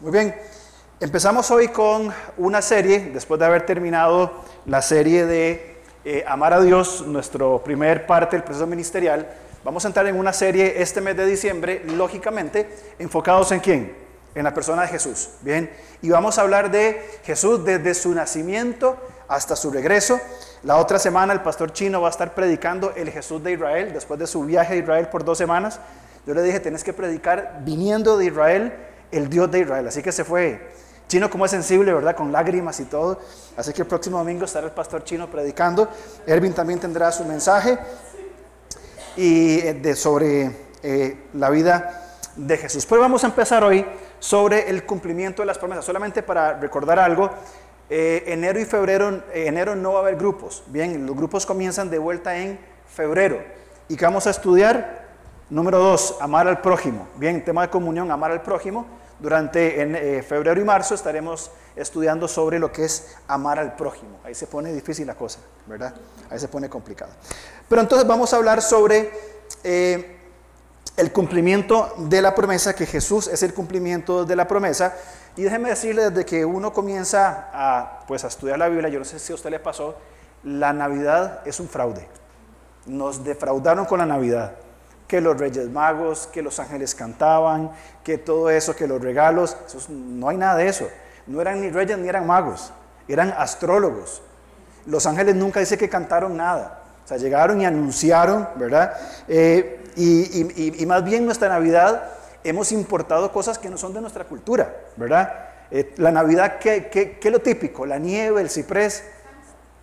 Muy bien, empezamos hoy con una serie, después de haber terminado la serie de eh, Amar a Dios, nuestro primer parte del proceso ministerial. Vamos a entrar en una serie este mes de diciembre, lógicamente, enfocados en quién? En la persona de Jesús. Bien, y vamos a hablar de Jesús desde su nacimiento hasta su regreso. La otra semana el pastor chino va a estar predicando el Jesús de Israel, después de su viaje a Israel por dos semanas. Yo le dije, tenés que predicar viniendo de Israel el Dios de Israel. Así que se fue. Chino como es sensible, ¿verdad? Con lágrimas y todo. Así que el próximo domingo estará el pastor chino predicando. Ervin también tendrá su mensaje y eh, de, sobre eh, la vida de Jesús. Pues vamos a empezar hoy sobre el cumplimiento de las promesas. Solamente para recordar algo, eh, enero y febrero, enero no va a haber grupos. Bien, los grupos comienzan de vuelta en febrero. ¿Y qué vamos a estudiar? Número dos, amar al prójimo. Bien, tema de comunión, amar al prójimo. Durante en, eh, febrero y marzo estaremos estudiando sobre lo que es amar al prójimo. Ahí se pone difícil la cosa, ¿verdad? Ahí se pone complicado. Pero entonces vamos a hablar sobre eh, el cumplimiento de la promesa, que Jesús es el cumplimiento de la promesa. Y déjeme decirle, desde que uno comienza a, pues, a estudiar la Biblia, yo no sé si a usted le pasó, la Navidad es un fraude. Nos defraudaron con la Navidad que los reyes magos, que los ángeles cantaban, que todo eso, que los regalos, no hay nada de eso. No eran ni reyes ni eran magos, eran astrólogos. Los ángeles nunca dice que cantaron nada. O sea, llegaron y anunciaron, ¿verdad? Eh, y, más bien nuestra Navidad hemos importado cosas que no son de nuestra cultura, ¿verdad? Eh, la Navidad, ¿qué, ¿qué, qué, es lo típico? La nieve, el ciprés,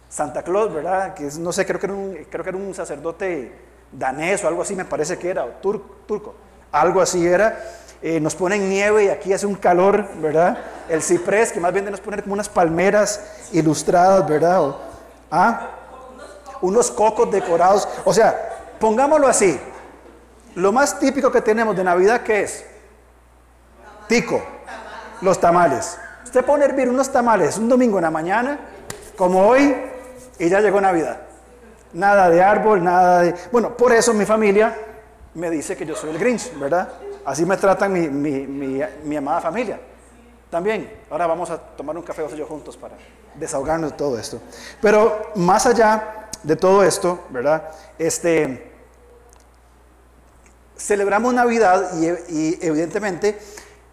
Santa Claus, ¿verdad? Que no sé, creo que, era un, creo que era un sacerdote danés o algo así me parece que era, o turco, algo así era. Eh, nos ponen nieve y aquí hace un calor, ¿verdad? El ciprés, que más bien nos poner como unas palmeras ilustradas, ¿verdad? ¿ah? Unos cocos decorados. O sea, pongámoslo así. Lo más típico que tenemos de Navidad, ¿qué es? Tico, los tamales. Usted pone hervir unos tamales un domingo en la mañana, como hoy, y ya llegó Navidad. Nada de árbol, nada de... Bueno, por eso mi familia me dice que yo soy el Grinch, ¿verdad? Así me tratan mi, mi, mi, amada familia. También, ahora vamos a tomar un café vos juntos para desahogarnos de todo esto. Pero más allá de todo esto, ¿verdad? Este, celebramos Navidad y, evidentemente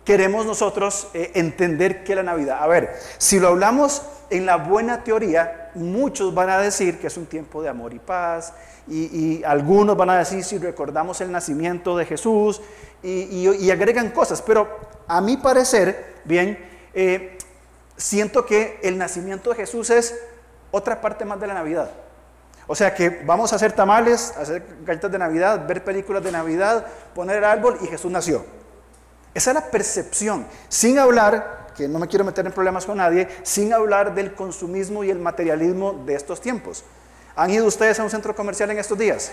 queremos nosotros eh, entender que la Navidad, a ver, si lo hablamos en la buena teoría, muchos van a decir que es un tiempo de amor y paz, y, algunos van a decir si recordamos el nacimiento de Jesús, y, agregan cosas, pero a mi parecer, bien, eh, siento que el nacimiento de Jesús es otra parte más de la Navidad. O sea que vamos a hacer tamales, hacer galletas de Navidad, ver películas de Navidad, poner el árbol y Jesús nació. Esa es la percepción, sin hablar que no me quiero meter en problemas con nadie, sin hablar del consumismo y el materialismo de estos tiempos. ¿Han ido ustedes a un centro comercial en estos días?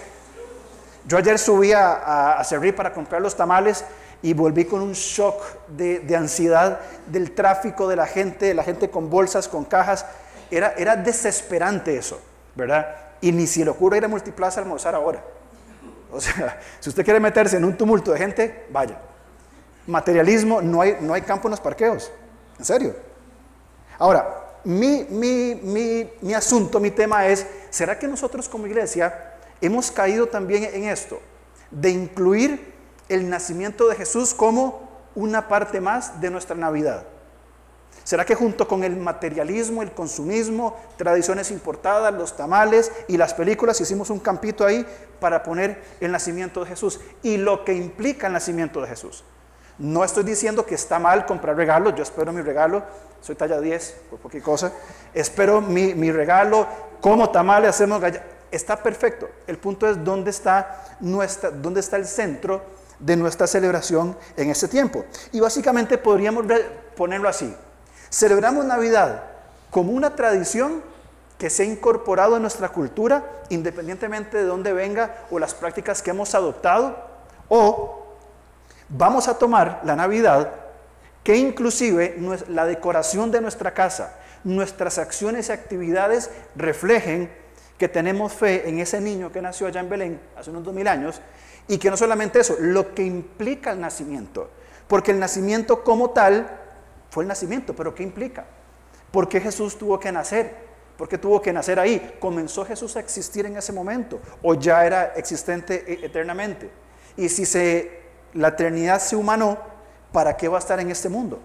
Yo ayer subí a, a, para comprar los tamales y volví con un shock de, ansiedad del tráfico de la gente, la gente con bolsas, con cajas. Era, era desesperante eso, ¿verdad? Y ni si le ocurre ir a Multiplaza a almorzar ahora. O sea, si usted quiere meterse en un tumulto de gente, vaya. Materialismo, no hay, no hay campo en los parqueos. En serio. Ahora, mi, mi, asunto, mi tema es, ¿será que nosotros como iglesia hemos caído también en esto? De incluir el nacimiento de Jesús como una parte más de nuestra Navidad. ¿Será que junto con el materialismo, el consumismo, tradiciones importadas, los tamales y las películas, hicimos un campito ahí para poner el nacimiento de Jesús y lo que implica el nacimiento de Jesús? No estoy diciendo que está mal comprar regalos, yo espero mi regalo, soy talla 10, por cualquier cosa, espero mi, regalo, como tamales, hacemos galletas, está perfecto. El punto es dónde está, nuestra, dónde está el centro de nuestra celebración en ese tiempo. Y básicamente podríamos ponerlo así. Celebramos Navidad como una tradición que se ha incorporado en nuestra cultura, independientemente de dónde venga o las prácticas que hemos adoptado, o vamos a tomar la Navidad, que inclusive la decoración de nuestra casa, nuestras acciones y actividades reflejen que tenemos fe en ese niño que nació allá en Belén hace unos dos mil años, y que no solamente eso, lo que implica el nacimiento, porque el nacimiento como tal Fue el nacimiento, pero ¿qué implica? ¿Por qué Jesús tuvo que nacer? ¿Por qué tuvo que nacer ahí? ¿Comenzó Jesús a existir en ese momento o ya era existente e-, eternamente? Y si se, la eternidad se humanó, ¿para qué va a estar en este mundo?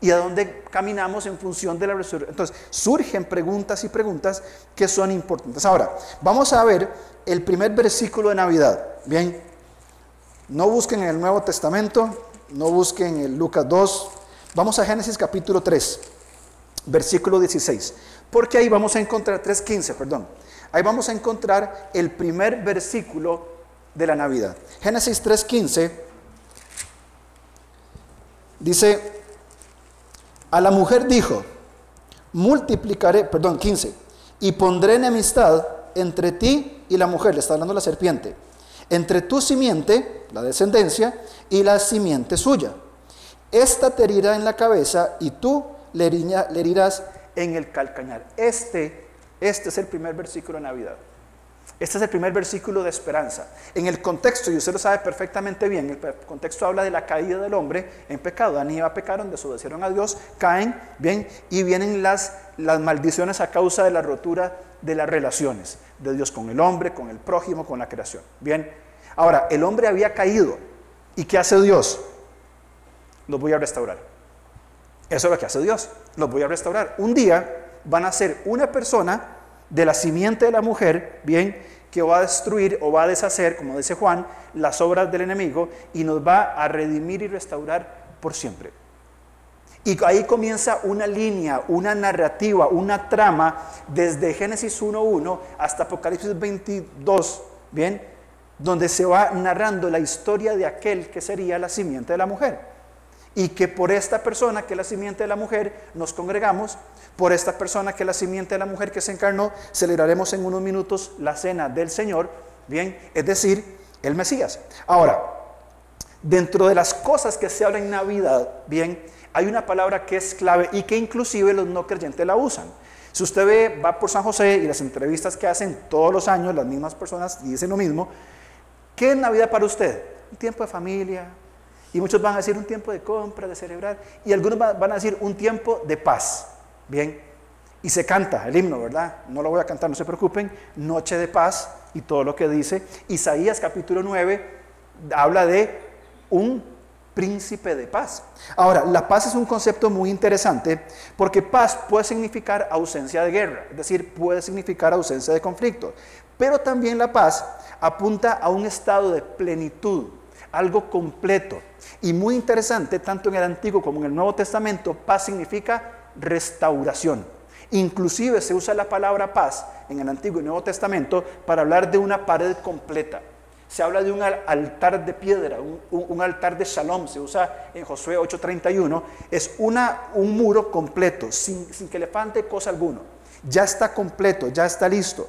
¿Y a dónde caminamos en función de la resurrección? Entonces, surgen preguntas y preguntas que son importantes. Ahora, vamos a ver el primer versículo de Navidad. Bien, no busquen en el Nuevo Testamento, no busquen en Lucas 2. Vamos a Génesis capítulo 3, versículo 16. Porque ahí vamos a encontrar, 3.15, perdón. Ahí vamos a encontrar el primer versículo de la Navidad. Génesis 3.15 dice, a la mujer dijo, multiplicaré, perdón, 15, y pondré enemistad entre ti y la mujer, le está hablando la serpiente, entre tu simiente, la descendencia, y la simiente suya. Esta te herirá en la cabeza y tú le, herirás en el calcañar. Este, este es el primer versículo de Navidad. Este es el primer versículo de esperanza. En el contexto, y usted lo sabe perfectamente bien, el contexto habla de la caída del hombre en pecado. Adán y Eva pecaron, desobedecieron a Dios, caen, bien, y vienen las, las maldiciones a causa de la rotura de las relaciones de Dios con el hombre, con el prójimo, con la creación. Bien, ahora, el hombre había caído. ¿Y qué hace Dios? Los voy a restaurar. Eso es lo que hace Dios. Los voy a restaurar. Un día van a ser una persona de la simiente de la mujer, bien, que va a destruir o va a deshacer, como dice Juan, las obras del enemigo y nos va a redimir y restaurar por siempre. Y ahí comienza una línea, una narrativa, una trama desde Génesis 1.1 hasta Apocalipsis 22, ¿bien? Donde se va narrando la historia de aquel que sería la simiente de la mujer y que por esta persona que es la simiente de la mujer nos congregamos, por esta persona que es la simiente de la mujer que se encarnó, celebraremos en unos minutos la cena del Señor, bien, es decir, el Mesías. Ahora, dentro de las cosas que se hablan en Navidad, bien, hay una palabra que es clave y que inclusive los no creyentes la usan. Si usted ve, va por San José y las entrevistas que hacen todos los años las mismas personas dicen lo mismo, ¿qué es Navidad para usted? Un tiempo de familia, y muchos van a decir un tiempo de compra, de celebrar. Y algunos van a decir un tiempo de paz. Bien. Y se canta el himno, ¿verdad? No lo voy a cantar, no se preocupen. Noche de paz y todo lo que dice. Isaías capítulo 9 habla de un príncipe de paz. Ahora, la paz es un concepto muy interesante porque paz puede significar ausencia de guerra, es decir, puede significar ausencia de conflicto. Pero también la paz apunta a un estado de plenitud, algo completo. Y muy interesante, tanto en el Antiguo como en el Nuevo Testamento, paz significa restauración. Inclusive se usa la palabra paz en el Antiguo y Nuevo Testamento para hablar de una pared completa. Se habla de un altar de piedra, un, altar de shalom, se usa en Josué 8:31. Es una, un muro completo, sin, sin que le falte cosa alguna. Ya está completo, ya está listo.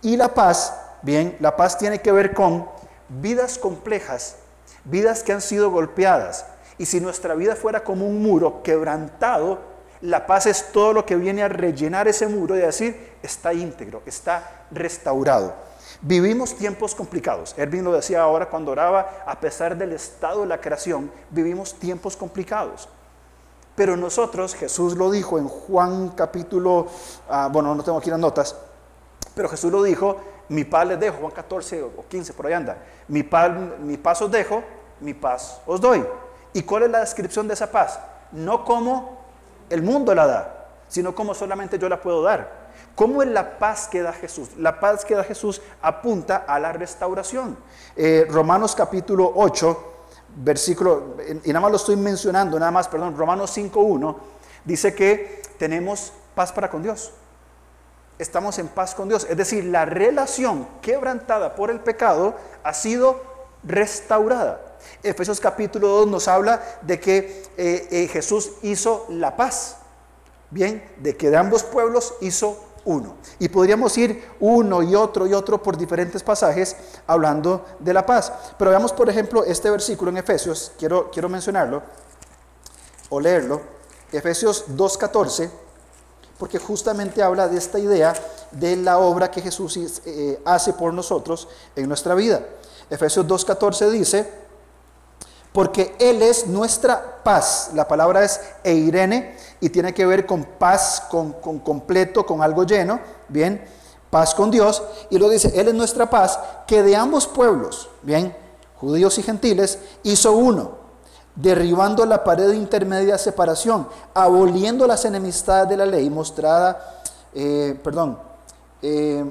Y la paz, bien, la paz tiene que ver con vidas complejas vidas que han sido golpeadas. Y si nuestra vida fuera como un muro quebrantado, la paz es todo lo que viene a rellenar ese muro y decir, está íntegro, está restaurado. Vivimos tiempos complicados. Erwin lo decía ahora cuando oraba, a pesar del estado de la creación, vivimos tiempos complicados. Pero nosotros, Jesús lo dijo en Juan capítulo, ah, bueno, no tengo aquí las notas, pero Jesús lo dijo mi paz les dejo, Juan 14 o 15, por ahí anda. Mi paz, mi paz os dejo, mi paz os doy. ¿Y cuál es la descripción de esa paz? No como el mundo la da, sino como solamente yo la puedo dar. ¿Cómo es la paz que da Jesús? La paz que da Jesús apunta a la restauración. Eh, Romanos capítulo 8, versículo, y nada más lo estoy mencionando, nada más, perdón, Romanos 5.1, dice que tenemos paz para con Dios estamos en paz con Dios. Es decir, la relación quebrantada por el pecado ha sido restaurada. Efesios capítulo 2 nos habla de que eh, eh, Jesús hizo la paz. Bien, de que de ambos pueblos hizo uno. Y podríamos ir uno y otro y otro por diferentes pasajes hablando de la paz. Pero veamos, por ejemplo, este versículo en Efesios, quiero, quiero mencionarlo o leerlo. Efesios 2.14 porque justamente habla de esta idea de la obra que Jesús eh, hace por nosotros en nuestra vida. Efesios 2.14 dice, porque Él es nuestra paz. La palabra es eirene y tiene que ver con paz, con, con completo, con algo lleno, bien, paz con Dios. Y lo dice, Él es nuestra paz, que de ambos pueblos, bien, judíos y gentiles, hizo uno, derribando la pared intermedia de separación, aboliendo las enemistades de la ley mostrada, eh, perdón, eh,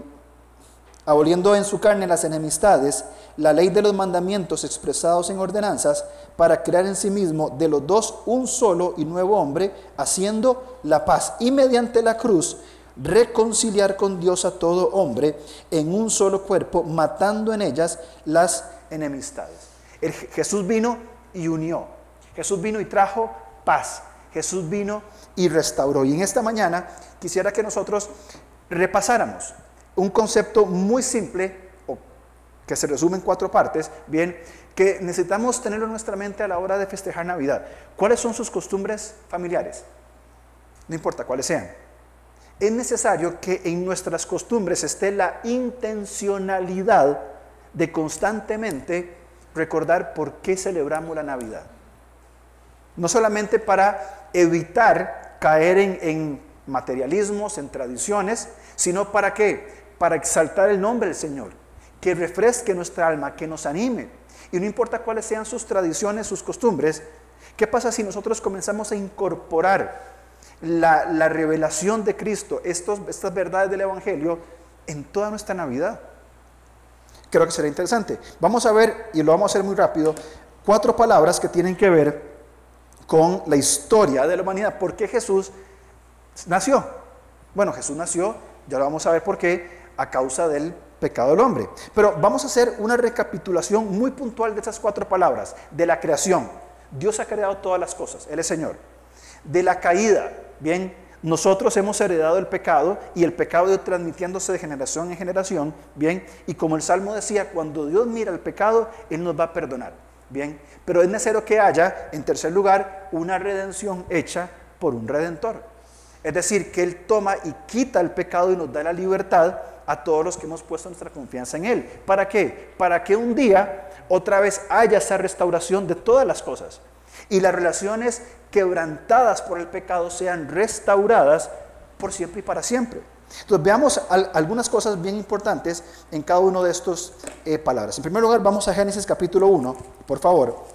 aboliendo en su carne las enemistades, la ley de los mandamientos expresados en ordenanzas, para crear en sí mismo de los dos un solo y nuevo hombre, haciendo la paz y mediante la cruz reconciliar con Dios a todo hombre en un solo cuerpo, matando en ellas las enemistades. Jesús vino y unió. Jesús vino y trajo paz. Jesús vino y restauró. Y en esta mañana quisiera que nosotros repasáramos un concepto muy simple, que se resume en cuatro partes, bien, que necesitamos tenerlo en nuestra mente a la hora de festejar Navidad. ¿Cuáles son sus costumbres familiares? No importa cuáles sean. Es necesario que en nuestras costumbres esté la intencionalidad de constantemente recordar por qué celebramos la Navidad. No solamente para evitar caer en, materialismos, en tradiciones, sino para qué? para exaltar el nombre del Señor, que refresque nuestra alma, que nos anime. Y no importa cuáles sean sus tradiciones, sus costumbres, ¿qué pasa si nosotros comenzamos a incorporar la, revelación de Cristo, estas verdades del Evangelio, en toda nuestra Navidad? Creo que será interesante. Vamos a ver, y lo vamos a hacer muy rápido, cuatro palabras que tienen que ver con la historia de la humanidad. ¿Por qué Jesús nació? Bueno, Jesús nació, ya lo vamos a ver por qué, a causa del pecado del hombre. Pero vamos a hacer una recapitulación muy puntual de esas cuatro palabras. De la creación. Dios ha creado todas las cosas. Él es Señor. De la caída. Bien, nosotros hemos heredado el pecado y el pecado ido transmitiéndose de generación en generación. Bien, y como el Salmo decía, cuando Dios mira el pecado, Él nos va a perdonar. Bien, pero es necesario que haya, en tercer lugar, una redención hecha por un redentor. Es decir, que Él toma y quita el pecado y nos da la libertad a todos los que hemos puesto nuestra confianza en Él. ¿Para qué? Para que un día otra vez haya esa restauración de todas las cosas y las relaciones quebrantadas por el pecado sean restauradas por siempre y para siempre. Entonces veamos algunas cosas bien importantes en cada uno de estos eh, palabras. En primer lugar, vamos a Génesis capítulo 1, por favor,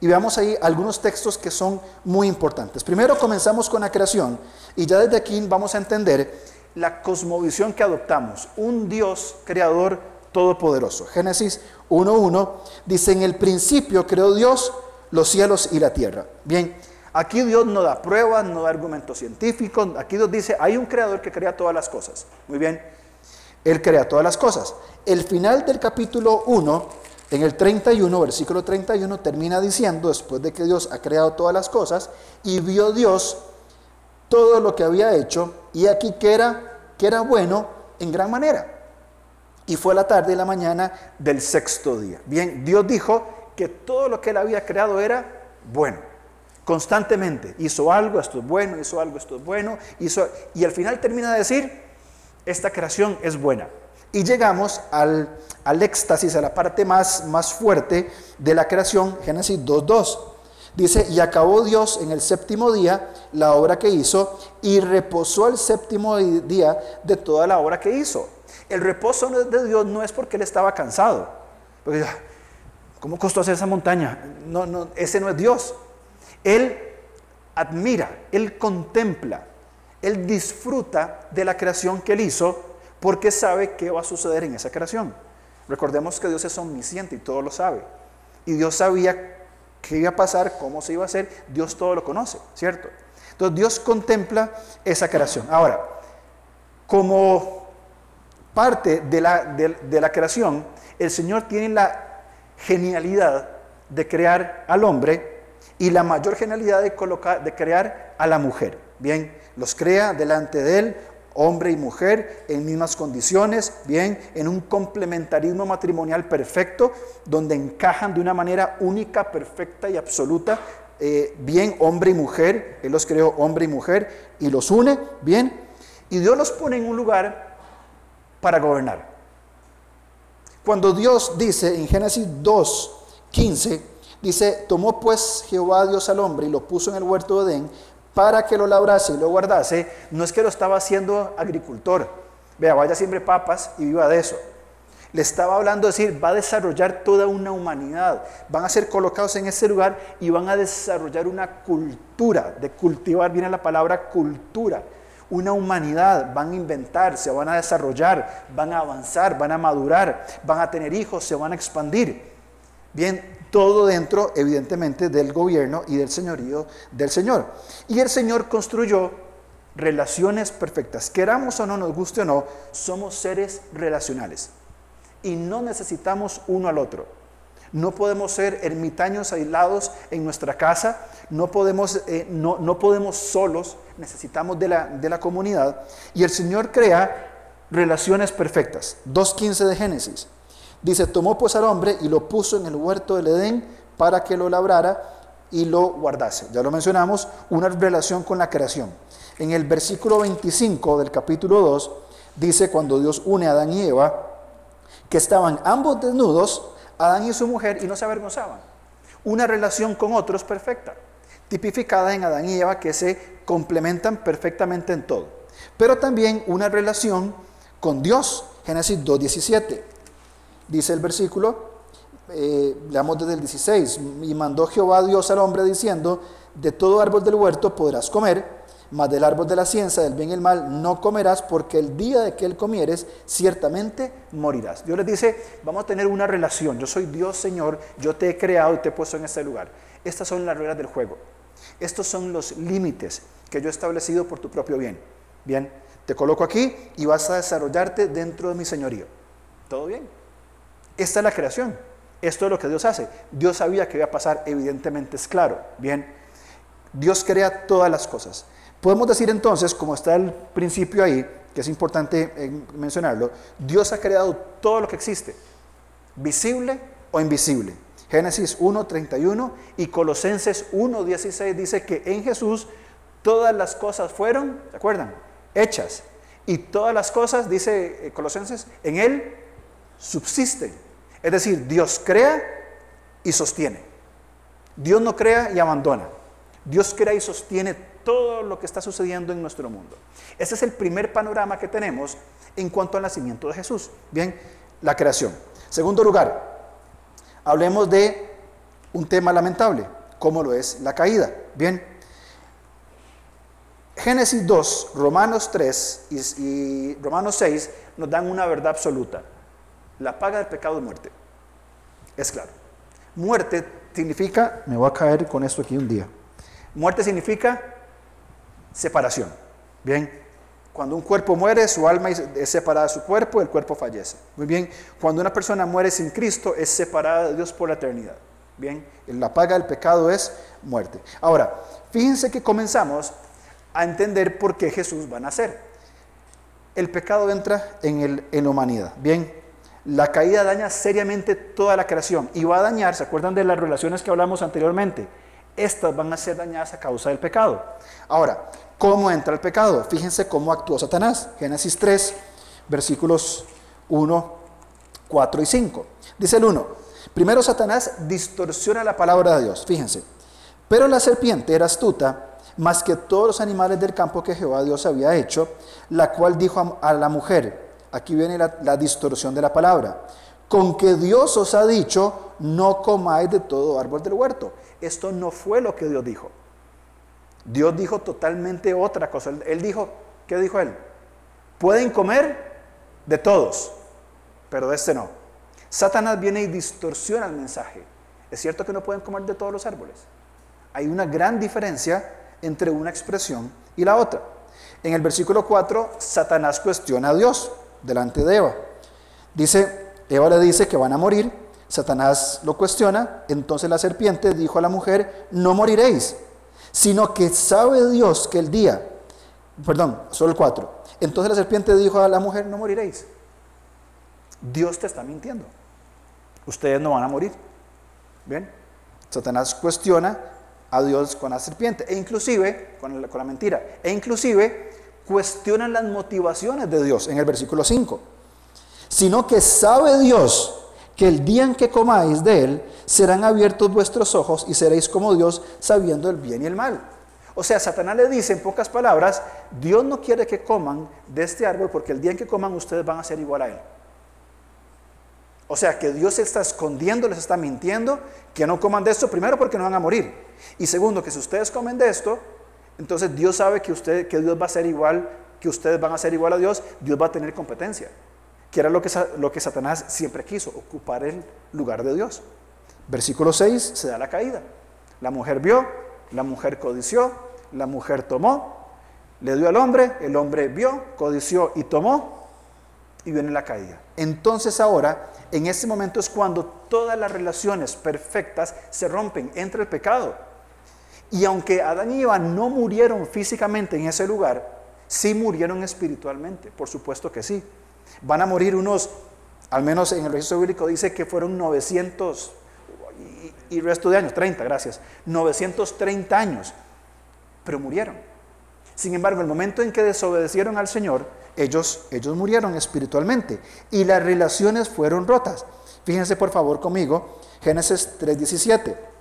y veamos ahí algunos textos que son muy importantes. Primero comenzamos con la creación y ya desde aquí vamos a entender la cosmovisión que adoptamos, un Dios creador todopoderoso. Génesis 1.1 dice, en el principio creó Dios los cielos y la tierra. Bien, aquí Dios no da pruebas, no da argumentos científicos, aquí Dios dice, hay un creador que crea todas las cosas. Muy bien, Él crea todas las cosas. El final del capítulo 1, en el 31, versículo 31, termina diciendo, después de que Dios ha creado todas las cosas, y vio Dios todo lo que había hecho y aquí que era, que era bueno en gran manera. Y fue la tarde y la mañana del sexto día. Bien, Dios dijo que todo lo que él había creado era bueno. Constantemente hizo algo, esto es bueno, hizo algo, esto es bueno, hizo, y al final termina de decir, esta creación es buena. Y llegamos al, al éxtasis, a la parte más, más fuerte de la creación, Génesis 2.2. Dice, y acabó Dios en el séptimo día la obra que hizo y reposó el séptimo día de toda la obra que hizo. El reposo de Dios no es porque Él estaba cansado. Porque, ¿Cómo costó hacer esa montaña? No, no, ese no es Dios. Él admira, Él contempla, Él disfruta de la creación que Él hizo porque sabe qué va a suceder en esa creación. Recordemos que Dios es omnisciente y todo lo sabe. Y Dios sabía qué iba a pasar, cómo se iba a hacer, Dios todo lo conoce, ¿cierto? Entonces Dios contempla esa creación. Ahora, como parte de la, de, la creación, el Señor tiene la genialidad de crear al hombre y la mayor genialidad de, colocar, de crear a la mujer. Bien, los crea delante de él, hombre y mujer en mismas condiciones, bien, en un complementarismo matrimonial perfecto, donde encajan de una manera única, perfecta y absoluta, eh, bien hombre y mujer, Él los creó hombre y mujer y los une, bien, y Dios los pone en un lugar para gobernar. Cuando Dios dice en Génesis 2, 15, Dice, tomó pues Jehová Dios al hombre y lo puso en el huerto de Edén para que lo labrase y lo guardase. No es que lo estaba haciendo agricultor. Vea, vaya siempre papas y viva de eso. Le estaba hablando de decir, va a desarrollar toda una humanidad. Van a ser colocados en ese lugar y van a desarrollar una cultura. De cultivar viene la palabra cultura. Una humanidad. Van a inventar, se van a desarrollar, van a avanzar, van a madurar, van a tener hijos, se van a expandir. Bien, todo dentro, evidentemente, del gobierno y del señorío del Señor. Y el Señor construyó relaciones perfectas. Queramos o no, nos guste o no, somos seres relacionales y no necesitamos uno al otro. No podemos ser ermitaños aislados en nuestra casa, no podemos, eh, no, no, podemos solos, necesitamos de la, de la comunidad. Y el Señor crea relaciones perfectas. 2.15 de Génesis. Dice, tomó pues al hombre y lo puso en el huerto del Edén para que lo labrara y lo guardase. Ya lo mencionamos, una relación con la creación. En el versículo 25 del capítulo 2 dice, cuando Dios une a Adán y Eva, que estaban ambos desnudos, Adán y su mujer, y no se avergonzaban. Una relación con otros perfecta, tipificada en Adán y Eva que se complementan perfectamente en todo. Pero también una relación con Dios, Génesis 2.17. Dice el versículo, eh, leamos desde el 16, y mandó Jehová Dios al hombre diciendo, de todo árbol del huerto podrás comer, mas del árbol de la ciencia del bien y el mal no comerás, porque el día de que él comieres, ciertamente morirás. Dios les dice, vamos a tener una relación. Yo soy Dios, Señor, yo te he creado y te he puesto en este lugar. Estas son las reglas del juego. Estos son los límites que yo he establecido por tu propio bien. Bien, te coloco aquí y vas a desarrollarte dentro de mi señorío. ¿Todo bien? Esta es la creación. Esto es lo que Dios hace. Dios sabía que iba a pasar, evidentemente es claro. Bien, Dios crea todas las cosas. Podemos decir entonces, como está el principio ahí, que es importante eh, mencionarlo, Dios ha creado todo lo que existe, visible o invisible. Génesis 1.31 y Colosenses 1.16 dice que en Jesús todas las cosas fueron, ¿se acuerdan? Hechas. Y todas las cosas, dice eh, Colosenses, en Él subsisten. Es decir, Dios crea y sostiene. Dios no crea y abandona. Dios crea y sostiene todo lo que está sucediendo en nuestro mundo. Ese es el primer panorama que tenemos en cuanto al nacimiento de Jesús. Bien, la creación. Segundo lugar, hablemos de un tema lamentable, como lo es la caída. Bien, Génesis 2, Romanos 3 y, Romanos 6 nos dan una verdad absoluta. La paga del pecado es muerte. Es claro. Muerte significa, me voy a caer con esto aquí un día. Muerte significa separación. Bien, cuando un cuerpo muere, su alma es separada de su cuerpo, el cuerpo fallece. Muy bien, cuando una persona muere sin Cristo, es separada de Dios por la eternidad. Bien, la paga del pecado es muerte. Ahora, fíjense que comenzamos a entender por qué Jesús va a nacer. El pecado entra en, el, en la humanidad. Bien, la caída daña seriamente toda la creación y va a dañar, ¿se acuerdan de las relaciones que hablamos anteriormente? Estas van a ser dañadas a causa del pecado. Ahora, ¿Cómo entra el pecado? Fíjense cómo actuó Satanás. Génesis 3, versículos 1, 4 y 5. Dice el 1. Primero Satanás distorsiona la palabra de Dios. Fíjense. Pero la serpiente era astuta más que todos los animales del campo que Jehová Dios había hecho, la cual dijo a la mujer, aquí viene la, la distorsión de la palabra, con que Dios os ha dicho, no comáis de todo árbol del huerto. Esto no fue lo que Dios dijo. Dios dijo totalmente otra cosa. Él dijo, ¿qué dijo él? Pueden comer de todos, pero de este no. Satanás viene y distorsiona el mensaje. Es cierto que no pueden comer de todos los árboles. Hay una gran diferencia entre una expresión y la otra. En el versículo 4, Satanás cuestiona a Dios delante de Eva. Dice, Eva le dice que van a morir, Satanás lo cuestiona, entonces la serpiente dijo a la mujer, no moriréis sino que sabe Dios que el día, perdón, solo el 4. Entonces la serpiente dijo a la mujer, no moriréis. Dios te está mintiendo. Ustedes no van a morir. Bien, Satanás cuestiona a Dios con la serpiente, e inclusive, con la, mentira, e inclusive cuestiona las motivaciones de Dios en el versículo 5. Sino que sabe Dios que el día en que comáis de él, serán abiertos vuestros ojos y seréis como Dios sabiendo el bien y el mal. O sea, Satanás le dice en pocas palabras, Dios no quiere que coman de este árbol porque el día en que coman ustedes van a ser igual a Él. O sea, que Dios se está escondiendo, les está mintiendo, que no coman de esto, primero porque no van a morir. Y segundo, que si ustedes comen de esto, entonces Dios sabe que, usted, que Dios va a ser igual, que ustedes van a ser igual a Dios, Dios va a tener competencia. Que era lo que, lo que Satanás siempre quiso, ocupar el lugar de Dios. Versículo 6, se da la caída. La mujer vio, la mujer codició, la mujer tomó, le dio al hombre, el hombre vio, codició y tomó, y viene la caída. Entonces ahora, en ese momento es cuando todas las relaciones perfectas se rompen entre el pecado. Y aunque Adán y Eva no murieron físicamente en ese lugar, sí murieron espiritualmente, por supuesto que sí. Van a morir unos, al menos en el registro bíblico dice que fueron 900 y, resto de años, 30, gracias, 930 años, pero murieron. Sin embargo, el momento en que desobedecieron al Señor, ellos, ellos murieron espiritualmente y las relaciones fueron rotas. Fíjense por favor conmigo, Génesis 3:17.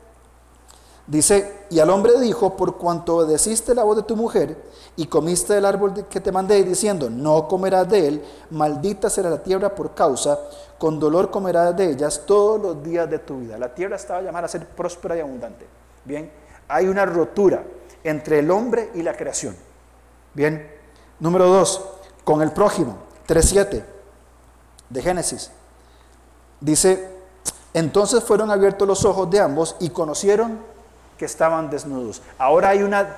Dice, y al hombre dijo, por cuanto obedeciste la voz de tu mujer y comiste del árbol que te mandé, diciendo, no comerás de él, maldita será la tierra por causa, con dolor comerás de ellas todos los días de tu vida. La tierra estaba llamada a ser próspera y abundante. Bien, hay una rotura entre el hombre y la creación. Bien, número dos, con el prójimo, 3.7 de Génesis. Dice, entonces fueron abiertos los ojos de ambos y conocieron que estaban desnudos. Ahora hay una,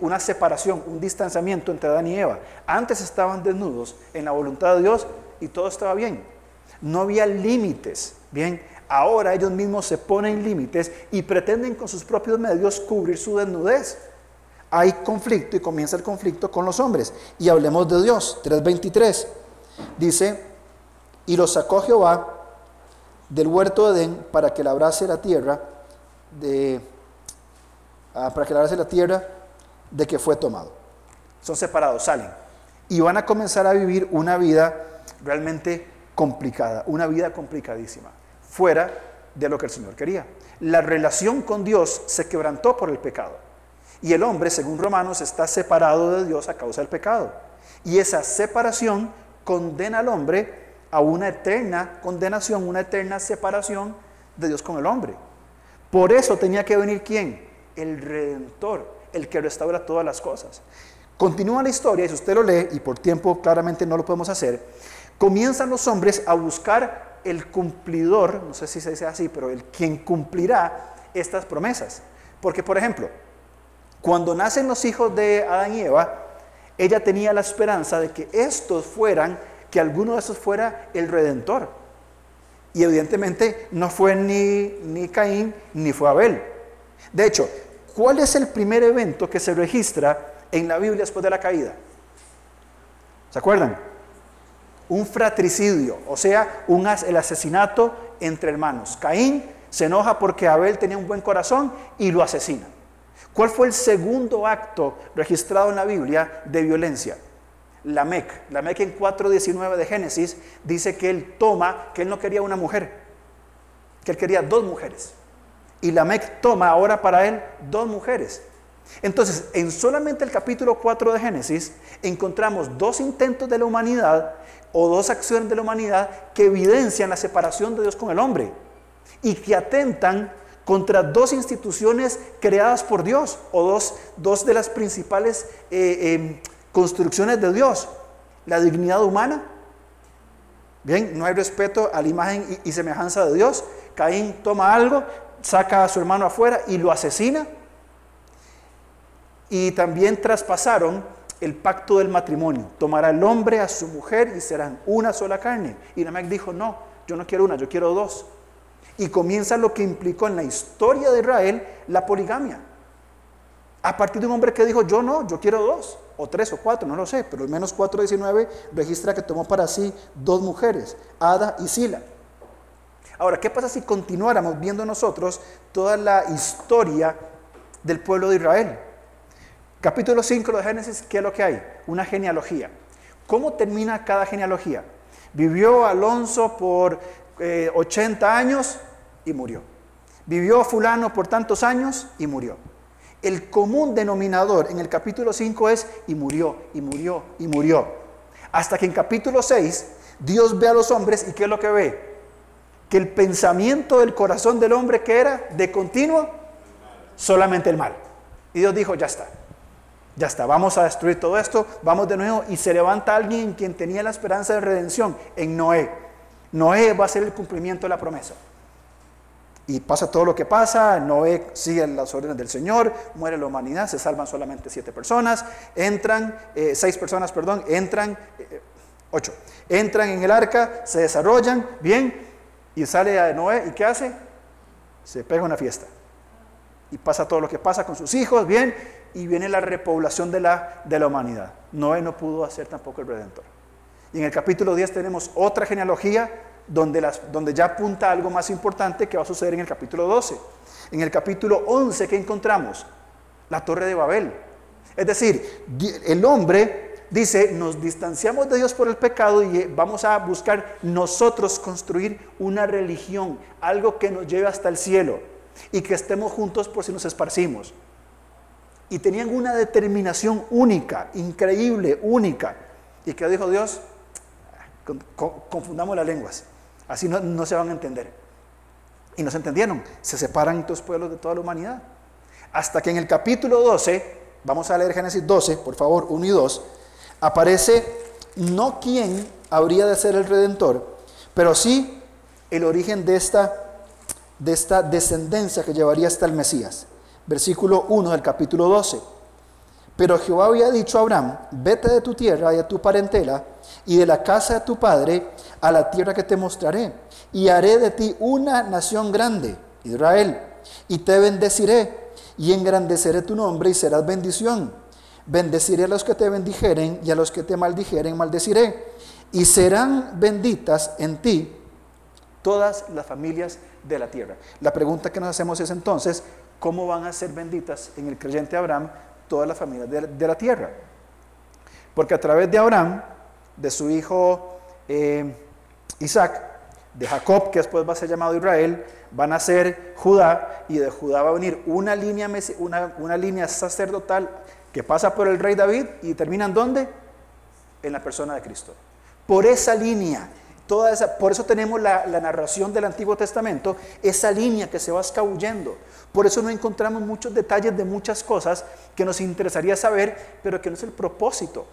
una separación, un distanciamiento entre Adán y Eva. Antes estaban desnudos en la voluntad de Dios y todo estaba bien. No había límites. Bien, ahora ellos mismos se ponen límites y pretenden con sus propios medios cubrir su desnudez. Hay conflicto y comienza el conflicto con los hombres. Y hablemos de Dios. 3.23 dice, y lo sacó Jehová del huerto de Edén para que labrase la tierra de Para que la tierra de que fue tomado. Son separados, salen. Y van a comenzar a vivir una vida realmente complicada, una vida complicadísima, fuera de lo que el Señor quería. La relación con Dios se quebrantó por el pecado. Y el hombre, según Romanos, está separado de Dios a causa del pecado. Y esa separación condena al hombre a una eterna condenación, una eterna separación de Dios con el hombre. Por eso tenía que venir quién? El redentor, el que restaura todas las cosas. Continúa la historia, y si usted lo lee, y por tiempo claramente no lo podemos hacer, comienzan los hombres a buscar el cumplidor, no sé si se dice así, pero el quien cumplirá estas promesas. Porque, por ejemplo, cuando nacen los hijos de Adán y Eva, ella tenía la esperanza de que estos fueran, que alguno de estos fuera el redentor. Y evidentemente no fue ni, ni Caín ni fue Abel. De hecho, ¿cuál es el primer evento que se registra en la Biblia después de la caída? ¿Se acuerdan? Un fratricidio, o sea, un, el asesinato entre hermanos. Caín se enoja porque Abel tenía un buen corazón y lo asesina. ¿Cuál fue el segundo acto registrado en la Biblia de violencia? Lamec. Lamec en 4.19 de Génesis dice que él toma, que él no quería una mujer, que él quería dos mujeres. Y Lamec toma ahora para él dos mujeres. Entonces, en solamente el capítulo 4 de Génesis encontramos dos intentos de la humanidad o dos acciones de la humanidad que evidencian la separación de Dios con el hombre y que atentan contra dos instituciones creadas por Dios o dos, dos de las principales eh, em, construcciones de Dios. La dignidad humana. Bien, no hay respeto a la imagen y semejanza de Dios. Caín toma algo, saca a su hermano afuera y lo asesina. Y también traspasaron el pacto del matrimonio. Tomará el hombre a su mujer y serán una sola carne. Y Namek dijo, no, yo no quiero una, yo quiero dos. Y comienza lo que implicó en la historia de Israel la poligamia. A partir de un hombre que dijo, yo no, yo quiero dos, o tres o cuatro, no lo sé, pero al menos 4.19 registra que tomó para sí dos mujeres, Ada y Sila. Ahora, ¿qué pasa si continuáramos viendo nosotros toda la historia del pueblo de Israel? Capítulo 5 de Génesis, ¿qué es lo que hay? Una genealogía. ¿Cómo termina cada genealogía? Vivió Alonso por 80 eh, años y murió. Vivió fulano por tantos años y murió. El común denominador en el capítulo 5 es y murió, y murió, y murió. Hasta que en capítulo 6 Dios ve a los hombres y ¿qué es lo que ve? Que el pensamiento del corazón del hombre que era de continuo, solamente el mal. Y Dios dijo, ya está, ya está, vamos a destruir todo esto, vamos de nuevo. Y se levanta alguien quien tenía la esperanza de redención, en Noé. Noé va a ser el cumplimiento de la promesa. Y pasa todo lo que pasa, Noé sigue las órdenes del Señor, muere la humanidad, se salvan solamente siete personas, entran, eh, seis personas, perdón, entran, eh, ocho, entran en el arca, se desarrollan, bien, y sale a Noé, ¿y qué hace? Se pega una fiesta. Y pasa todo lo que pasa con sus hijos, bien, y viene la repoblación de la, de la humanidad. Noé no pudo hacer tampoco el Redentor. Y en el capítulo 10 tenemos otra genealogía donde, las, donde ya apunta algo más importante que va a suceder en el capítulo 12. En el capítulo 11, ¿qué encontramos? La torre de Babel. Es decir, el hombre dice, nos distanciamos de Dios por el pecado y vamos a buscar nosotros construir una religión, algo que nos lleve hasta el cielo y que estemos juntos por si nos esparcimos. Y tenían una determinación única, increíble, única. ¿Y qué dijo Dios? Confundamos las lenguas. Así no, se van a entender. Y no se entendieron. Se separan dos pueblos de toda la humanidad. Hasta que en el capítulo 12, vamos a leer Génesis 12, por favor, 1 y 2, aparece no quién habría de ser el redentor, pero sí el origen de esta, de esta descendencia que llevaría hasta el Mesías. Versículo 1 del capítulo 12. Pero Jehová había dicho a Abraham, vete de tu tierra y de tu parentela y de la casa de tu padre a la tierra que te mostraré, y haré de ti una nación grande, Israel, y te bendeciré, y engrandeceré tu nombre y serás bendición. Bendeciré a los que te bendijeren y a los que te maldijeren maldeciré, y serán benditas en ti todas las familias de la tierra. La pregunta que nos hacemos es entonces, ¿cómo van a ser benditas en el creyente Abraham todas las familias de, la tierra? Porque a través de Abraham, de su hijo eh, Isaac, de Jacob, que después va a ser llamado Israel, van a ser Judá, y de Judá va a venir una línea, una, línea sacerdotal que pasa por el rey David y termina en dónde? En la persona de Cristo. Por esa línea, toda esa, por eso tenemos la, la narración del Antiguo Testamento, esa línea que se va escabullendo. Por eso no encontramos muchos detalles de muchas cosas que nos interesaría saber, pero que no es el propósito.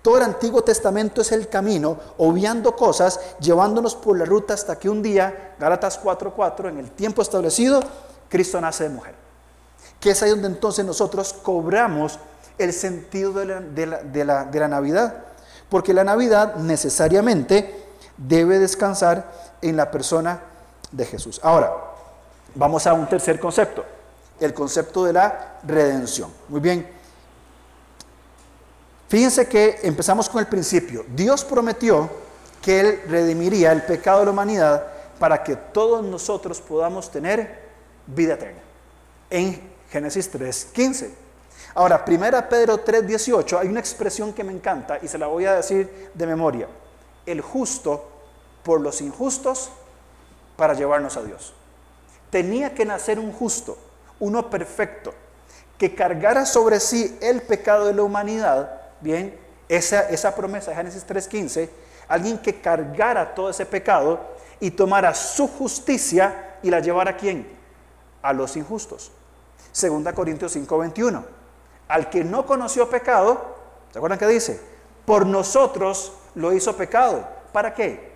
Todo el Antiguo Testamento es el camino, obviando cosas, llevándonos por la ruta hasta que un día, Gálatas 4:4, en el tiempo establecido, Cristo nace de mujer. Que es ahí donde entonces nosotros cobramos el sentido de la, de la Navidad. Porque la Navidad necesariamente debe descansar en la persona de Jesús. Ahora, vamos a un tercer concepto, el concepto de la redención. Muy bien. Fíjense que empezamos con el principio. Dios prometió que Él redimiría el pecado de la humanidad para que todos nosotros podamos tener vida eterna. En Génesis 3.15. Ahora, 1 Pedro 3.18, hay una expresión que me encanta y se la voy a decir de memoria. El justo por los injustos para llevarnos a Dios. Tenía que nacer un justo, uno perfecto, que cargara sobre sí el pecado de la humanidad bien, esa, esa promesa de Génesis 3.15, alguien que cargara todo ese pecado y tomara su justicia y la llevara a quién? A los injustos. Segunda Corintios 5.21. Al que no conoció pecado, ¿se acuerdan qué dice? Por nosotros lo hizo pecado. ¿Para qué?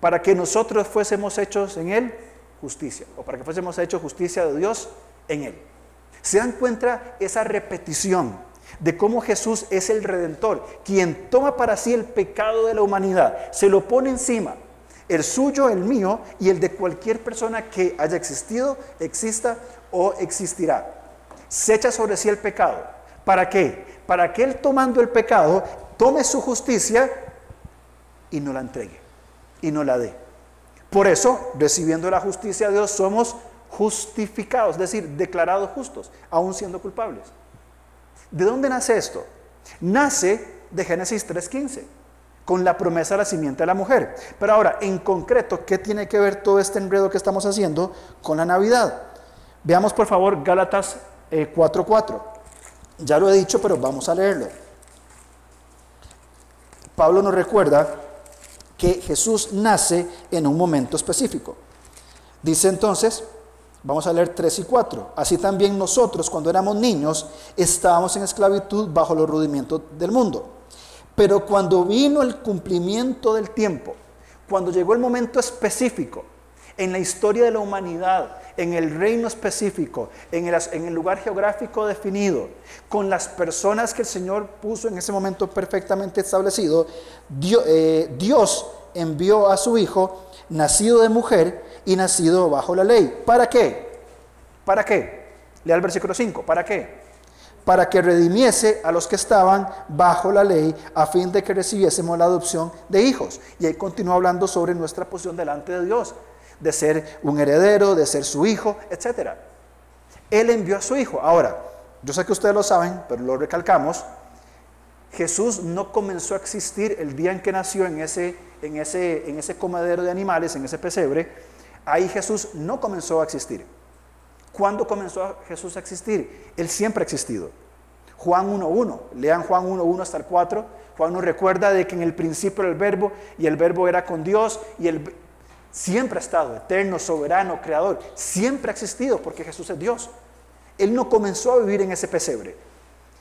Para que nosotros fuésemos hechos en él justicia, o para que fuésemos hechos justicia de Dios en él. ¿Se dan cuenta esa repetición? de cómo Jesús es el redentor, quien toma para sí el pecado de la humanidad, se lo pone encima, el suyo, el mío y el de cualquier persona que haya existido, exista o existirá. Se echa sobre sí el pecado. ¿Para qué? Para que Él tomando el pecado, tome su justicia y no la entregue y no la dé. Por eso, recibiendo la justicia de Dios, somos justificados, es decir, declarados justos, aún siendo culpables. ¿De dónde nace esto? Nace de Génesis 3.15, con la promesa de la simiente de la mujer. Pero ahora, en concreto, ¿qué tiene que ver todo este enredo que estamos haciendo con la Navidad? Veamos por favor Gálatas 4:4. Ya lo he dicho, pero vamos a leerlo. Pablo nos recuerda que Jesús nace en un momento específico. Dice entonces, vamos a leer 3 y 4, así también nosotros cuando éramos niños estábamos en esclavitud bajo los rudimientos del mundo. Pero cuando vino el cumplimiento del tiempo, cuando llegó el momento específico en la historia de la humanidad, en el reino específico, en el, lugar geográfico definido, con las personas que el Señor puso en ese momento perfectamente establecido, Dios, eh, Dios envió a su Hijo, nacido de mujer y nacido bajo la ley. ¿Para qué? ¿Para qué? Lea el versículo 5. ¿Para qué? para que redimiese a los que estaban bajo la ley, a fin de que recibiésemos la adopción de hijos. Y ahí continúa hablando sobre nuestra posición delante de Dios, de ser un heredero, de ser su hijo, etc. Él envió a su hijo. Ahora, yo sé que ustedes lo saben, pero lo recalcamos. Jesús no comenzó a existir el día en que nació en ese, en ese, en ese comedero de animales, en ese pesebre. Ahí Jesús no comenzó a existir. ¿Cuándo comenzó Jesús a existir? Él siempre ha existido. Juan 1.1, lean Juan 1.1 hasta el 4. Juan nos recuerda de que en el principio era el verbo y el verbo era con Dios y él siempre ha estado, eterno, soberano, creador. Siempre ha existido porque Jesús es Dios. Él no comenzó a vivir en ese pesebre,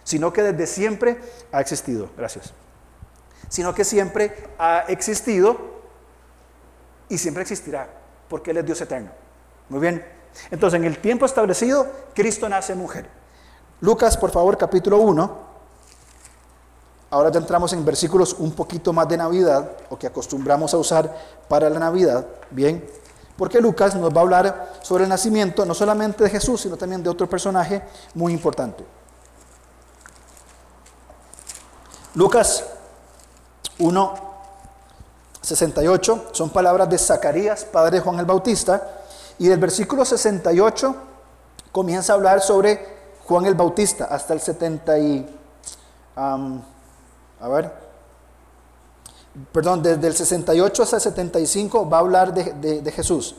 sino que desde siempre ha existido. Gracias. Sino que siempre ha existido y siempre existirá porque Él es Dios eterno. Muy bien. Entonces, en el tiempo establecido, Cristo nace mujer. Lucas, por favor, capítulo 1. Ahora ya entramos en versículos un poquito más de Navidad, o que acostumbramos a usar para la Navidad, ¿bien? Porque Lucas nos va a hablar sobre el nacimiento no solamente de Jesús, sino también de otro personaje muy importante. Lucas 1, 68 son palabras de Zacarías, padre de Juan el Bautista, y del versículo 68 comienza a hablar sobre Juan el Bautista hasta el 70 y... a ver. Perdón, desde el 68 hasta el 75 va a hablar de, de Jesús.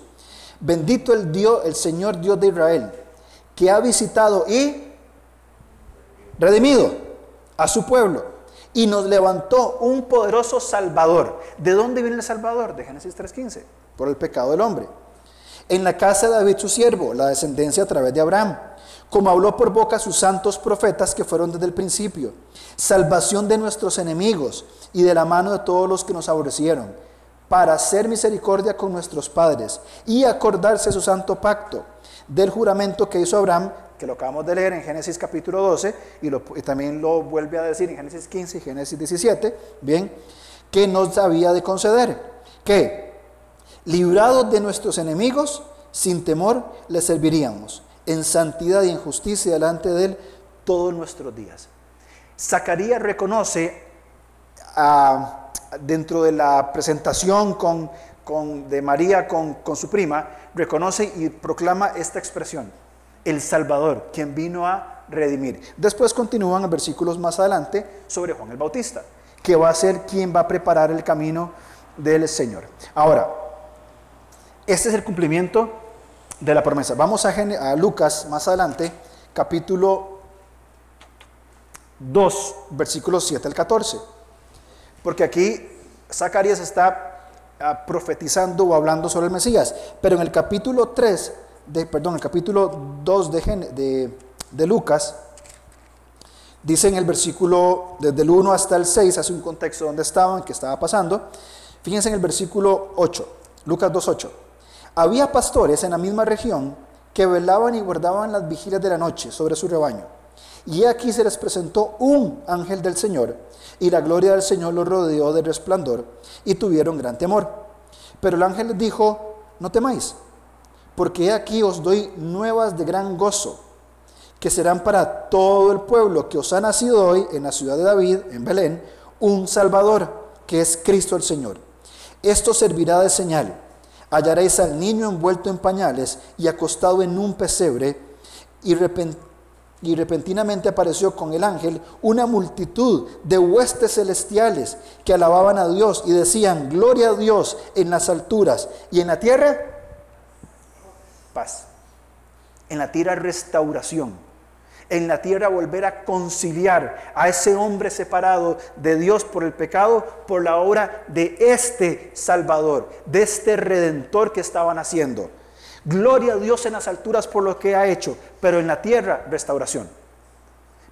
Bendito el Dios, el Señor Dios de Israel, que ha visitado y redimido a su pueblo y nos levantó un poderoso Salvador. ¿De dónde viene el Salvador? De Génesis 3.15, por el pecado del hombre en la casa de David su siervo, la descendencia a través de Abraham, como habló por boca sus santos profetas que fueron desde el principio, salvación de nuestros enemigos y de la mano de todos los que nos aborrecieron, para hacer misericordia con nuestros padres y acordarse su santo pacto del juramento que hizo Abraham, que lo acabamos de leer en Génesis capítulo 12 y, también lo vuelve a decir en Génesis 15 y Génesis 17, bien, que nos había de conceder, que librados de nuestros enemigos, sin temor le serviríamos, en santidad y en justicia delante de Él todos nuestros días. Zacarías reconoce ah, dentro de la presentación con, de María con, con su prima, reconoce y proclama esta expresión, el Salvador, quien vino a redimir. Después continúan los versículos más adelante sobre Juan el Bautista, que va a ser quien va a preparar el camino del Señor. Ahora, este es el cumplimiento de la promesa. Vamos a, Lucas más adelante, capítulo 2, versículos 7 al 14. Porque aquí Zacarías está ah, profetizando o hablando sobre el Mesías. Pero en el capítulo 3, de, perdón, el capítulo 2 de, de Lucas, dice en el versículo desde el 1 hasta el 6, hace un contexto donde estaban, qué estaba pasando. Fíjense en el versículo 8, Lucas 2, 8. Había pastores en la misma región que velaban y guardaban las vigilias de la noche sobre su rebaño. Y aquí se les presentó un ángel del Señor, y la gloria del Señor los rodeó de resplandor, y tuvieron gran temor. Pero el ángel les dijo, no temáis, porque aquí os doy nuevas de gran gozo, que serán para todo el pueblo que os ha nacido hoy en la ciudad de David, en Belén, un Salvador, que es Cristo el Señor. Esto servirá de señal hallaréis al niño envuelto en pañales y acostado en un pesebre, y, repentinamente apareció con el ángel una multitud de huestes celestiales que alababan a Dios y decían, gloria a Dios en las alturas y en la tierra, paz. En la tierra restauración. En la tierra volver a conciliar a ese hombre separado de Dios por el pecado, por la obra de este Salvador, de este Redentor que estaban haciendo. Gloria a Dios en las alturas por lo que ha hecho, pero en la tierra restauración.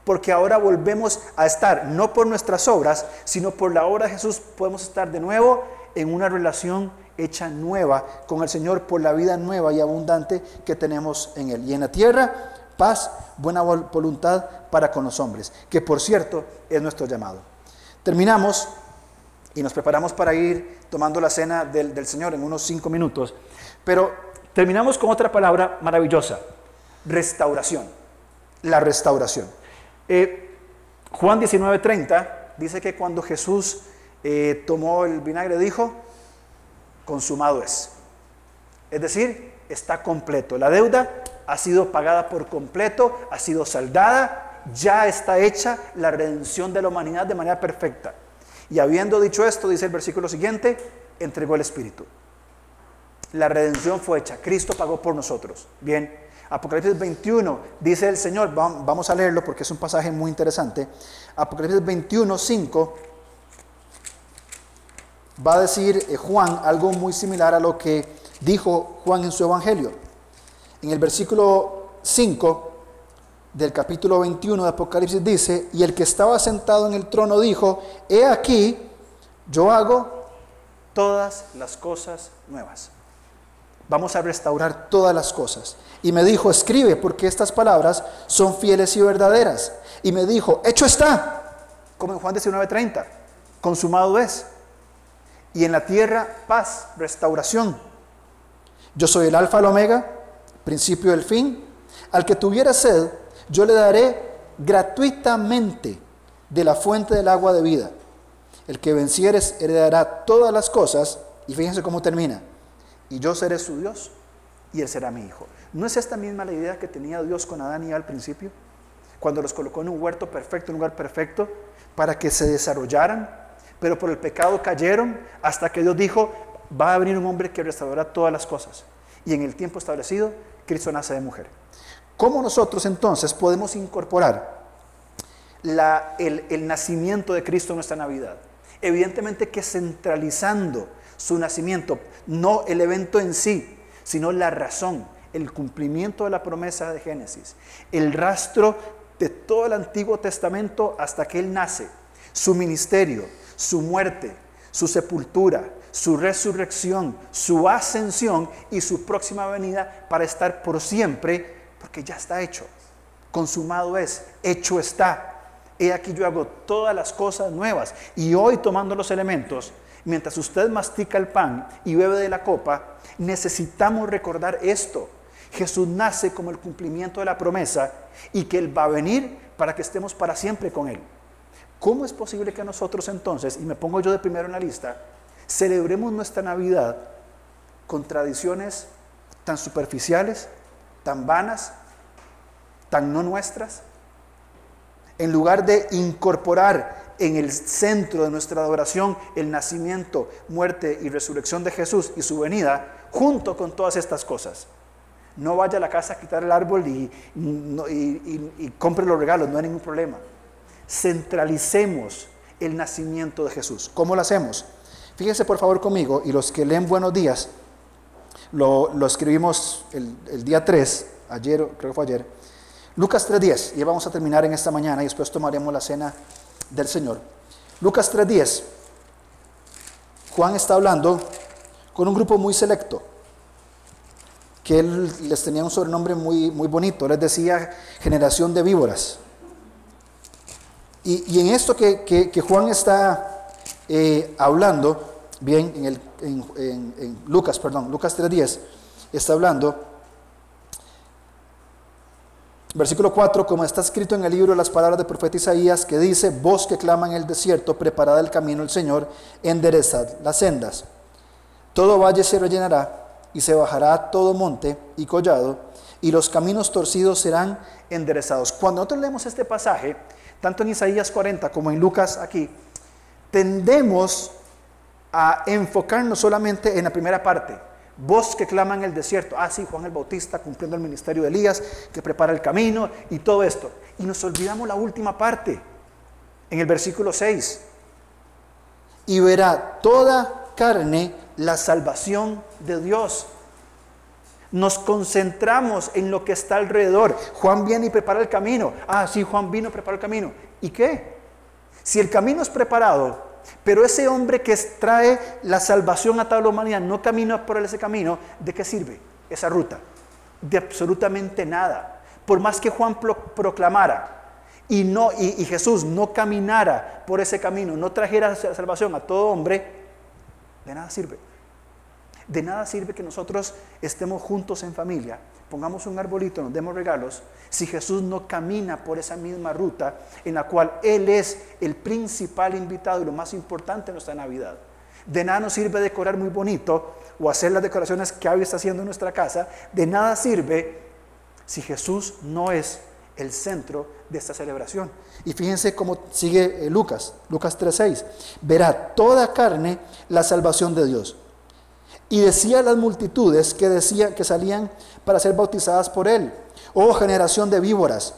Porque ahora volvemos a estar, no por nuestras obras, sino por la obra de Jesús, podemos estar de nuevo en una relación hecha nueva con el Señor por la vida nueva y abundante que tenemos en Él. Y en la tierra, paz, buena voluntad para con los hombres, que por cierto es nuestro llamado. Terminamos y nos preparamos para ir tomando la cena del, Señor en unos cinco minutos, pero terminamos con otra palabra maravillosa, restauración, la restauración. Eh, Juan 19:30 dice que cuando Jesús eh, tomó el vinagre dijo, consumado es. Es decir, está completo. La deuda ha sido pagada por completo, ha sido saldada, ya está hecha la redención de la humanidad de manera perfecta. Y habiendo dicho esto, dice el versículo siguiente, entregó el Espíritu. La redención fue hecha, Cristo pagó por nosotros. Bien, Apocalipsis 21 dice el Señor, vamos a leerlo porque es un pasaje muy interesante. Apocalipsis 21, 5 va a decir eh, Juan algo muy similar a lo que dijo Juan en su Evangelio. En el versículo 5 del capítulo 21 de Apocalipsis dice, y el que estaba sentado en el trono dijo, he aquí, yo hago todas las cosas nuevas. Vamos a restaurar todas las cosas. Y me dijo, escribe, porque estas palabras son fieles y verdaderas. Y me dijo, hecho está, como en Juan 19:30, consumado es y en la tierra paz, restauración. Yo soy el alfa y el omega, principio del fin. Al que tuviera sed, yo le daré gratuitamente de la fuente del agua de vida. El que venciere heredará todas las cosas, y fíjense cómo termina. Y yo seré su Dios, y él será mi hijo. ¿No es esta misma la idea que tenía Dios con Adán y Eva al principio? Cuando los colocó en un huerto perfecto, un lugar perfecto, para que se desarrollaran, pero por el pecado cayeron hasta que Dios dijo, va a venir un hombre que restaurará todas las cosas. Y en el tiempo establecido, Cristo nace de mujer. ¿Cómo nosotros entonces podemos incorporar el, nacimiento de Cristo en nuestra Navidad? Evidentemente que centralizando su nacimiento, no el evento en sí, sino la razón, el cumplimiento de la promesa de Génesis, el rastro de todo el Antiguo Testamento hasta que Él nace, su ministerio, su muerte, su sepultura, su resurrección, su ascensión y su próxima venida para estar por siempre, porque ya está hecho. Consumado es, hecho está. He aquí yo hago todas las cosas nuevas. Y hoy tomando los elementos, mientras usted mastica el pan y bebe de la copa, necesitamos recordar esto. Jesús nace como el cumplimiento de la promesa y que Él va a venir para que estemos para siempre con Él. ¿Cómo es posible que nosotros entonces, y me pongo yo de primero en la lista, celebremos nuestra Navidad con tradiciones tan superficiales, tan vanas, tan no nuestras? En lugar de incorporar en el centro de nuestra adoración el nacimiento, muerte y resurrección de Jesús y su venida, junto con todas estas cosas. No vaya a la casa a quitar el árbol y, compre los regalos, no hay ningún problema centralicemos el nacimiento de Jesús. ¿Cómo lo hacemos? Fíjense por favor conmigo, y los que leen Buenos Días, lo, escribimos el, día 3, ayer, creo que fue ayer, Lucas 3.10, y vamos a terminar en esta mañana y después tomaremos la cena del Señor. Lucas 3.10, Juan está hablando con un grupo muy selecto, que él les tenía un sobrenombre muy, muy bonito, les decía generación de víboras. Y, en esto que, Juan está eh, hablando, bien, en, Lucas, perdón, Lucas 3.10, está hablando, versículo 4, como está escrito en el libro de las palabras del profeta Isaías, que dice, voz que clama en el desierto, preparad el camino del Señor, enderezad las sendas. Todo valle se rellenará y se bajará todo monte y collado, y los caminos torcidos serán enderezados. Cuando nosotros leemos este pasaje, tanto en Isaías 40 como en Lucas aquí, tendemos a enfocarnos solamente en la primera parte, Voz que clama en el desierto. Ah, sí, Juan el Bautista cumpliendo el ministerio de Elías, que prepara el camino y todo esto. Y nos olvidamos la última parte, en el versículo 6. Y verá toda carne la salvación de Dios. Nos concentramos en lo que está alrededor. Juan viene y prepara el camino. Ah, sí, Juan vino y preparó el camino. ¿Y qué? Si el camino es preparado, pero ese hombre que trae la salvación a toda la humanidad no camina por ese camino, ¿de qué sirve esa ruta? De absolutamente nada. Por más que Juan proclamara y, no, y, Jesús no caminara por ese camino, no trajera salvación a todo hombre, de nada sirve. De nada sirve que nosotros estemos juntos en familia, pongamos un arbolito, nos demos regalos, si Jesús no camina por esa misma ruta en la cual Él es el principal invitado y lo más importante en nuestra Navidad. De nada nos sirve decorar muy bonito o hacer las decoraciones que Avi está haciendo en nuestra casa. De nada sirve si Jesús no es el centro de esta celebración. Y fíjense cómo sigue eh, Lucas, Lucas 3:6. Verá toda carne la salvación de Dios. Y decía a las multitudes que decían que salían para ser bautizadas por él. Oh generación de víboras,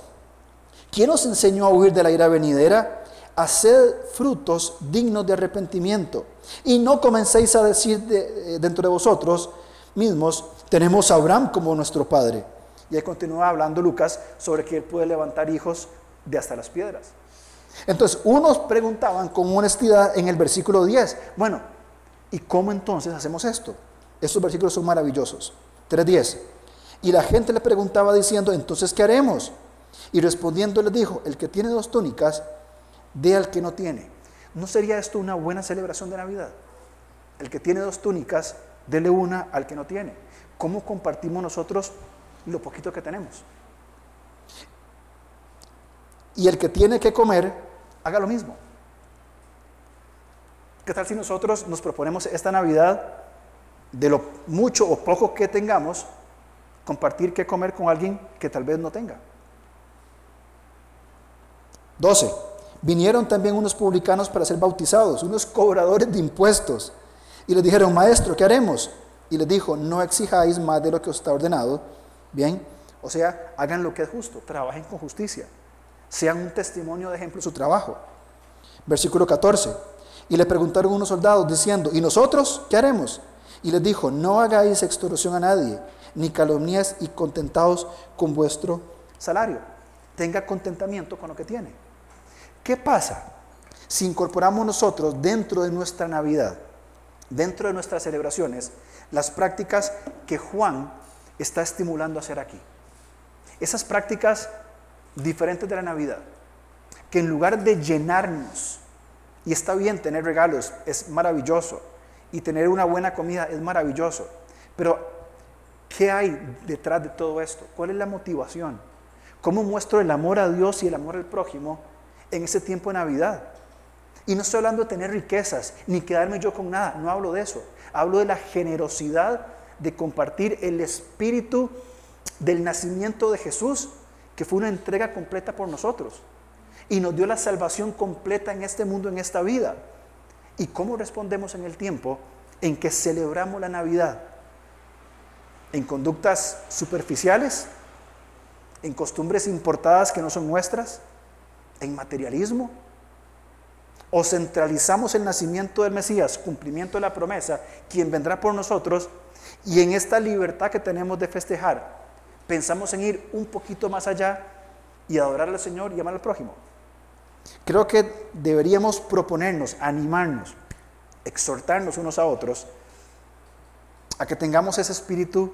¿quién os enseñó a huir de la ira venidera? Haced frutos dignos de arrepentimiento. Y no comencéis a decir eh, dentro de vosotros mismos, tenemos a Abraham como nuestro padre. Y ahí continúa hablando Lucas sobre que él puede levantar hijos de hasta las piedras. Entonces, unos preguntaban con honestidad en el versículo 10, bueno, ¿Y cómo entonces hacemos esto? Estos versículos son maravillosos. 3.10. Y la gente le preguntaba diciendo, entonces, ¿qué haremos? Y respondiendo les dijo, el que tiene dos túnicas, dé al que no tiene. ¿No sería esto una buena celebración de Navidad? El que tiene dos túnicas, dele una al que no tiene. ¿Cómo compartimos nosotros lo poquito que tenemos? Y el que tiene que comer, haga lo mismo. ¿Qué tal si nosotros nos proponemos esta Navidad, de lo mucho o poco que tengamos, compartir qué comer con alguien que tal vez no tenga? 12. Vinieron también unos publicanos para ser bautizados, unos cobradores de impuestos. Y les dijeron, maestro, ¿qué haremos? Y les dijo, no exijáis más de lo que os está ordenado. Bien, o sea, hagan lo que es justo, trabajen con justicia, sean un testimonio de ejemplo su trabajo. Versículo 14. Y le preguntaron unos soldados diciendo, ¿y nosotros qué haremos? Y les dijo, no hagáis extorsión a nadie, ni calumnias y contentados con vuestro salario. Tenga contentamiento con lo que tiene. ¿Qué pasa si incorporamos nosotros dentro de nuestra Navidad, dentro de nuestras celebraciones, las prácticas que Juan está estimulando a hacer aquí? Esas prácticas diferentes de la Navidad, que en lugar de llenarnos y está bien tener regalos, es maravilloso. Y tener una buena comida es maravilloso. Pero, ¿qué hay detrás de todo esto? ¿Cuál es la motivación? ¿Cómo muestro el amor a Dios y el amor al prójimo en ese tiempo de Navidad? Y no estoy hablando de tener riquezas, ni quedarme yo con nada, no hablo de eso. Hablo de la generosidad de compartir el espíritu del nacimiento de Jesús, que fue una entrega completa por nosotros y nos dio la salvación completa en este mundo, en esta vida. ¿Y cómo respondemos en el tiempo en que celebramos la Navidad? ¿En conductas superficiales? ¿En costumbres importadas que no son nuestras? ¿En materialismo? ¿O centralizamos el nacimiento del Mesías, cumplimiento de la promesa, quien vendrá por nosotros, y en esta libertad que tenemos de festejar, pensamos en ir un poquito más allá y adorar al Señor y amar al prójimo? Creo que deberíamos proponernos, animarnos, exhortarnos unos a otros a que tengamos ese espíritu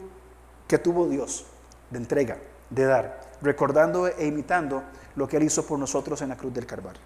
que tuvo Dios de entrega, de dar, recordando e imitando lo que Él hizo por nosotros en la cruz del Calvario.